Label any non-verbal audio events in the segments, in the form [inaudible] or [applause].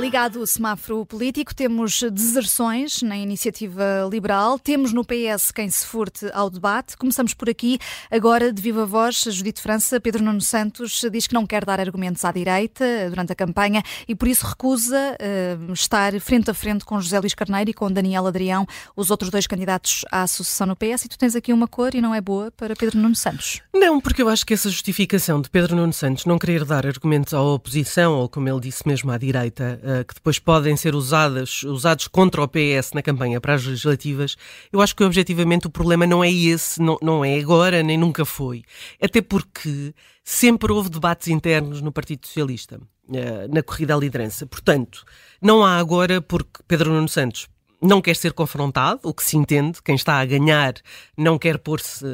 Ligado o semáforo político, temos deserções na iniciativa liberal, temos no PS quem se furte ao debate. Começamos por aqui, agora de viva voz, Judite França, Pedro Nuno Santos diz que não quer dar argumentos à direita durante a campanha e por isso recusa uh, estar frente a frente com José Luís Carneiro e com Daniel Adrião, os outros dois candidatos à sucessão no PS. E tu tens aqui uma cor e não é boa para Pedro Nuno Santos. Não, porque eu acho que essa justificação de Pedro Nuno Santos não querer dar argumentos à oposição, ou como ele disse mesmo à direita, que depois podem ser usadas, usados contra o PS na campanha para as legislativas, eu acho que objetivamente o problema não é esse, não, não é agora, nem nunca foi. Até porque sempre houve debates internos no Partido Socialista, uh, na corrida à liderança. Portanto, não há agora, porque Pedro Nuno Santos não quer ser confrontado, o que se entende, quem está a ganhar não quer pôr-se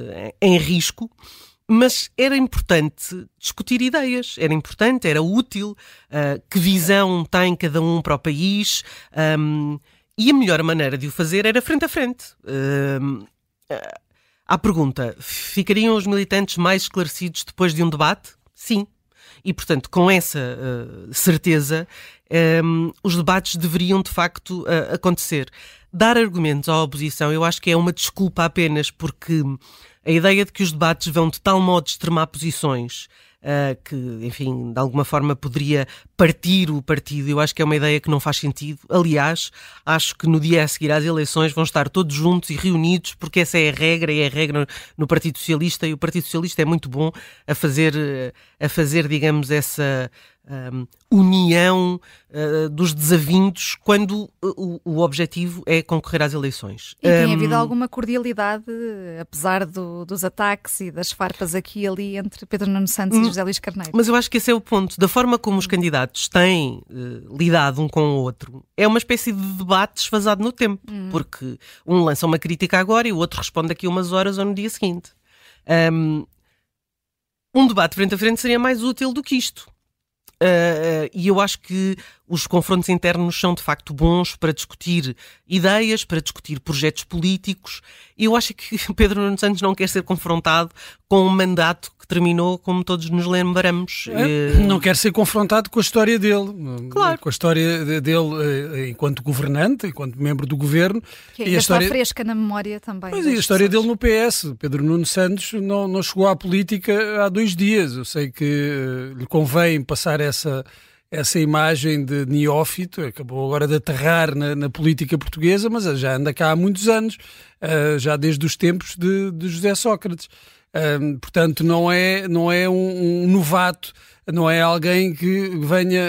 em risco mas era importante discutir ideias, era importante, era útil, uh, que visão tem cada um para o país, um, e a melhor maneira de o fazer era frente a frente. Uh, pergunta, ficariam os militantes mais esclarecidos depois de um debate? Sim. E, portanto, com essa uh, certeza, um, os debates deveriam de facto acontecer. Dar argumentos à oposição, eu acho que é uma desculpa apenas, porque a ideia de que os debates vão de tal modo extremar posições uh, que, enfim, de alguma forma poderia partir o partido, eu acho que é uma ideia que não faz sentido. Aliás, acho que no dia a seguir às eleições vão estar todos juntos e reunidos, porque essa é a regra e é a regra no Partido Socialista, e o Partido Socialista é muito bom a fazer, a fazer digamos, essa um, união uh, dos desavindos quando o, o, objetivo é concorrer às eleições. E tem um, havido alguma cordialidade, apesar do, dos ataques e das farpas aqui e ali entre Pedro Nuno Santos e José Luís Carneiro? Mas eu acho que esse é o ponto. Da forma como os candidatos têm uh, lidado um com o outro, é uma espécie de debate desfasado no tempo, hum. porque um lança uma crítica agora e o outro responde daqui a umas horas ou no dia seguinte. Um, um debate frente a frente seria mais útil do que isto. Uh, e eu acho que os confrontos internos são de facto bons para discutir ideias, para discutir projetos políticos. E eu acho que [laughs] Pedro Nuno Santos não quer ser confrontado com um mandato que terminou, como todos nos lembramos. É, não quer ser confrontado com a história dele, claro. com a história dele enquanto governante, enquanto membro do governo. Que e a história fresca na memória também. Mas e a história pessoas. dele no PS. Pedro Nuno Santos não, não chegou à política há dois dias. Eu sei que lhe convém passar essa essa imagem de neófito, acabou agora de aterrar na, na, política portuguesa, mas já anda cá há muitos anos, uh, já desde os tempos de, de José Sócrates. Portanto, não é, não é um, um, novato, não é alguém que venha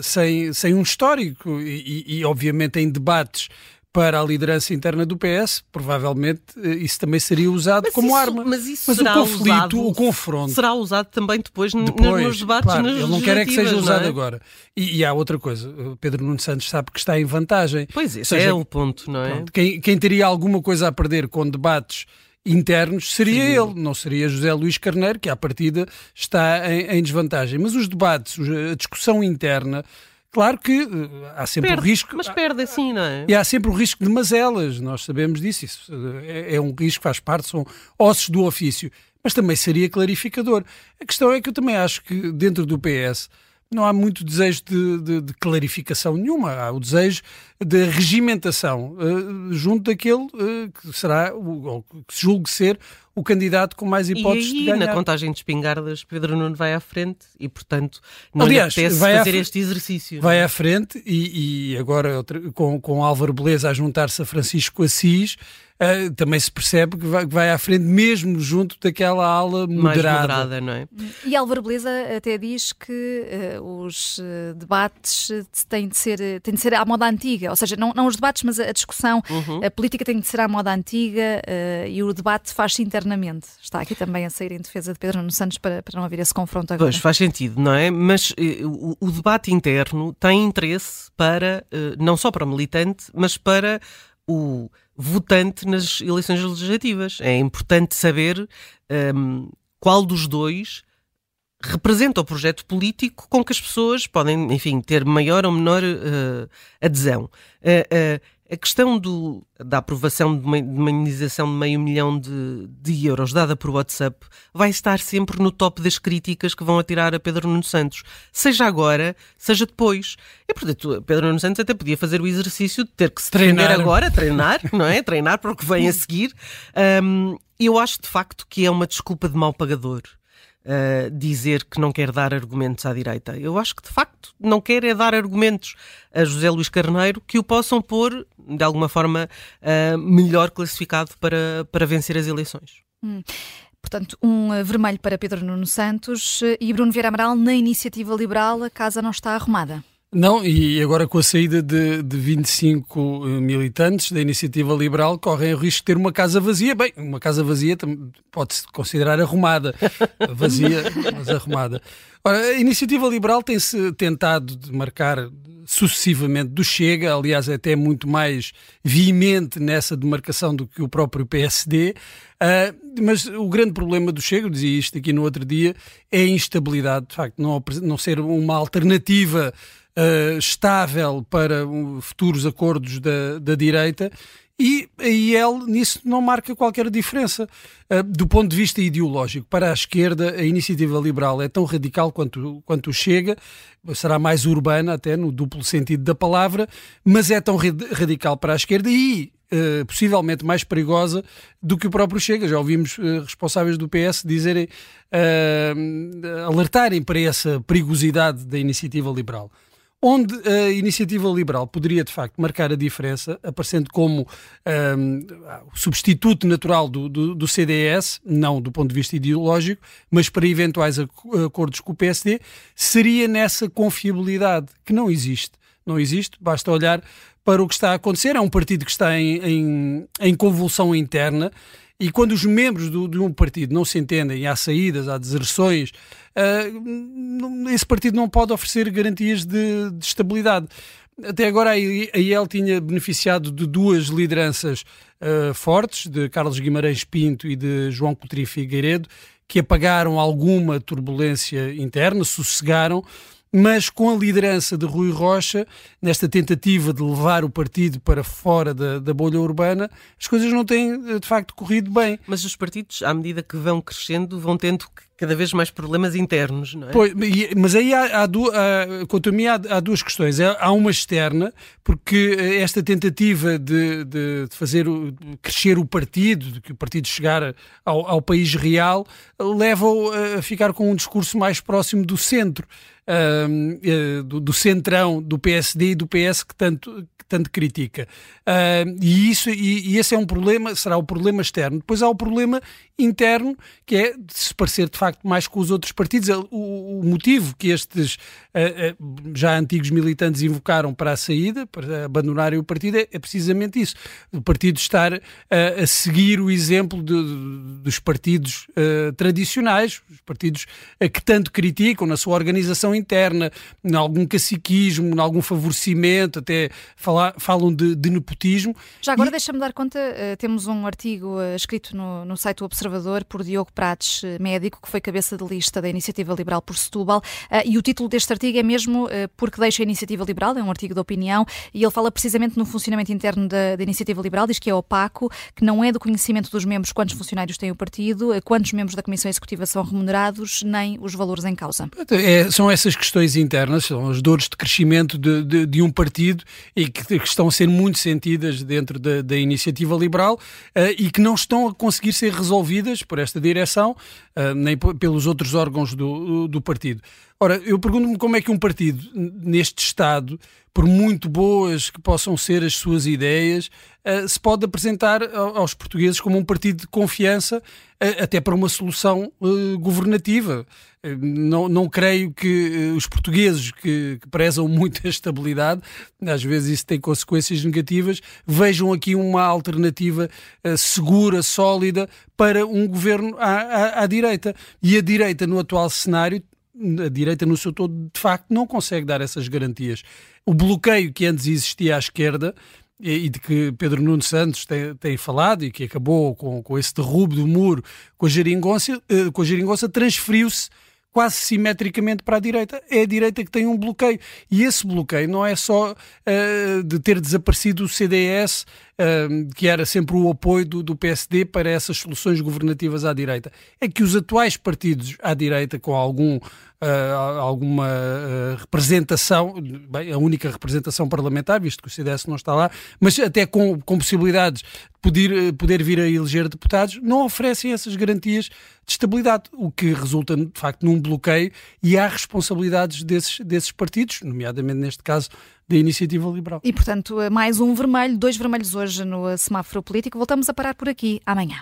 sem, sem um histórico e, e, obviamente, em debates para a liderança interna do PS, provavelmente eh, isso também seria usado mas como isso, arma. Mas, isso mas o conflito, usado, o confronto. Será usado também depois, depois nos debates claro, Ele não quer é que seja usado é? agora. E, e, há outra coisa, Pedro Nuno Santos sabe que está em vantagem. Pois, esse seja, é o ponto, não é? Pronto, quem, quem teria alguma coisa a perder com debates internos seria Sim. ele, não seria José Luís Carneiro, que à partida está em, em desvantagem. Mas os debates, a discussão interna Claro que uh, há sempre perde, o risco. Mas perde assim, não é? E há sempre o risco de mazelas, nós sabemos disso. Isso eh, é, é um risco, faz parte, são ossos do ofício. Mas também seria clarificador. A questão é que eu também acho que dentro do PS não há muito desejo de, de, de clarificação nenhuma. Há o desejo de regimentação uh, junto daquele uh, que será, ou que se julgue ser, o candidato com mais hipóteses e de ganhar. na contagem de espingardas, Pedro Nuno vai à frente e, portanto, não Aliás, lhe vai fazer este exercício. Vai não? à frente e, e agora com, com Álvaro Beleza a juntar-se a Francisco Assis, Uh, também se percebe que vai, que vai, à frente mesmo junto daquela ala moderada. Mais moderada, não é? E Álvaro Beleza até diz que uh, os uh, debates têm de, ser, têm de ser à moda antiga, ou seja, não, não os debates, mas a, discussão, uhum. a política tem de ser à moda antiga e o debate faz-se internamente. Está aqui também a sair em defesa de Pedro Nuno Santos para, para não haver esse confronto agora. Pois, faz sentido, não é? Mas o, o, debate interno tem interesse para, não só para o militante, mas para o votante nas eleições legislativas. É importante saber um, qual dos dois representa o projeto político com que as pessoas podem, enfim, ter maior ou menor uh, adesão. Uh, uh, a questão do, da aprovação de uma, de uma indenização de meio milhão de, de, euros dada por WhatsApp vai estar sempre no top das críticas que vão atirar a Pedro Nuno Santos, seja agora, seja depois. E, portanto, Pedro Nuno Santos até podia fazer o exercício de ter que se treinar agora, treinar, [laughs] não é? Treinar para o que vem a seguir. Um, eu acho, de facto, que é uma desculpa de mau pagador uh, dizer que não quer dar argumentos à direita. Eu acho que, de facto, não quer é dar argumentos a José Luís Carneiro que o possam pôr, de alguma forma, uh, melhor classificado para, para vencer as eleições. Hum. Portanto, um eh, vermelho para Pedro Nuno Santos e Bruno Vieira Amaral, na iniciativa liberal, a casa não está arrumada. Não, e agora com a saída de, de 25 eh, militantes da Iniciativa Liberal, correm o risco de ter uma casa vazia. Bem, uma casa vazia pode-se considerar arrumada. [laughs] vazia, mas arrumada. Ora, a Iniciativa Liberal tem-se tentado marcar sucessivamente do Chega, aliás, é até muito mais veemente nessa demarcação do que o próprio PSD. Uh, ah, mas o grande problema do Chega, eu dizia isto aqui no outro dia, é a instabilidade, de facto, não, não ser uma alternativa uh, estável para futuros acordos da, da direita e a IEL nisso não marca qualquer diferença. Uh, do ponto de vista ideológico, para a esquerda, a iniciativa liberal é tão radical quanto, quanto chega, será mais urbana, até no duplo sentido da palavra, mas é tão radical para a esquerda e uh, possivelmente mais perigosa do que o próprio Chega. Já ouvimos uh, responsáveis do PS dizerem, alertarem para essa perigosidade da iniciativa liberal onde a iniciativa liberal poderia de facto marcar a diferença, aparecendo como um, substituto natural do, do, do, CDS, não do ponto de vista ideológico, mas para eventuais acordos com o PSD, seria nessa confiabilidade que não existe. Não existe, basta olhar para o que está a acontecer. É um partido que está em, em, em convulsão interna e quando os membros do, de um partido não se entendem, há saídas, há deserções, uh, esse partido não pode oferecer garantias de, de estabilidade. Até agora a IEL tinha beneficiado de duas lideranças uh, fortes, de Carlos Guimarães Pinto e de João Coutinho Figueiredo, que apagaram alguma turbulência interna, sossegaram, mas com a liderança de Rui Rocha, nesta tentativa de levar o partido para fora da, da, bolha urbana, as coisas não têm de facto corrido bem. Mas os partidos, à medida que vão crescendo, vão tendo cada vez mais problemas internos, não é? Pois, mas aí há, há, há quanto a mim, há, há, duas questões. Há uma externa, porque eh, esta tentativa de, de, de fazer o, crescer o partido, de que o partido chegar ao, ao país real, leva-o a ficar com um discurso mais próximo do centro uh, do, do, centrão do PSD e do PS que tanto, que tanto critica. Uh, e, isso, e, e, esse é um problema, será o problema externo. Depois há o problema interno, que é de se parecer de facto mais com os outros partidos. O, o motivo que estes uh, já antigos militantes invocaram para a saída, para abandonarem o partido, é, é precisamente isso. O partido estar a seguir o exemplo de, de, dos partidos tradicionais, os partidos que tanto criticam na sua organização interna, em algum caciquismo, em algum favorecimento, até falar, falam de, de nepotismo. Já agora e... deixa-me dar conta, uh, temos um artigo uh, escrito no, no site do Observador por Diogo Prates, uh, médico, que foi cabeça de lista da Iniciativa Liberal por Setúbal, e o título deste artigo é mesmo Porque Deixa a Iniciativa Liberal, é um artigo de opinião, e ele fala precisamente no funcionamento interno da, da Iniciativa Liberal, diz que é opaco, que não é do conhecimento dos membros quantos funcionários tem o partido, quantos membros da Comissão Executiva são remunerados, nem os valores em causa. É, são essas essas questões internas, são as dores de crescimento de, de, de um partido e que, que, estão a ser muito sentidas dentro da, da iniciativa liberal uh, e que não estão a conseguir ser resolvidas por esta direção, uh, nem pelos outros órgãos do, do partido. Ora, eu pergunto-me como é que um partido neste Estado, por muito boas que possam ser as suas ideias, uh, se pode apresentar aos portugueses como um partido de confiança, uh, até para uma solução uh, governativa. Não, não creio que os portugueses que, que, prezam muito a estabilidade, às vezes isso tem consequências negativas, vejam aqui uma alternativa segura, sólida para um governo à, à, à direita. E a direita, no atual cenário, a direita no seu todo, de facto, não consegue dar essas garantias. O bloqueio que antes existia à esquerda e de que Pedro Nuno Santos tem, tem falado e que acabou com, com esse derrubo do muro com a geringonça, eh, com a geringonça transferiu-se quase simetricamente para a direita. É a direita que tem um bloqueio. E esse bloqueio não é só uh, de ter desaparecido o CDS, que era sempre o apoio do, do, PSD para essas soluções governativas à direita. É que os atuais partidos à direita, com algum uh, alguma uh, representação, bem, a única representação parlamentar, visto que o CDS não está lá, mas até com, com possibilidades de poder, poder vir a eleger deputados, não oferecem essas garantias de estabilidade, o que resulta, de facto, num bloqueio e há responsabilidades desses, desses partidos, nomeadamente neste caso da iniciativa liberal. E, portanto, mais um vermelho, dois vermelhos hoje no semáforo político. Voltamos a parar por aqui amanhã.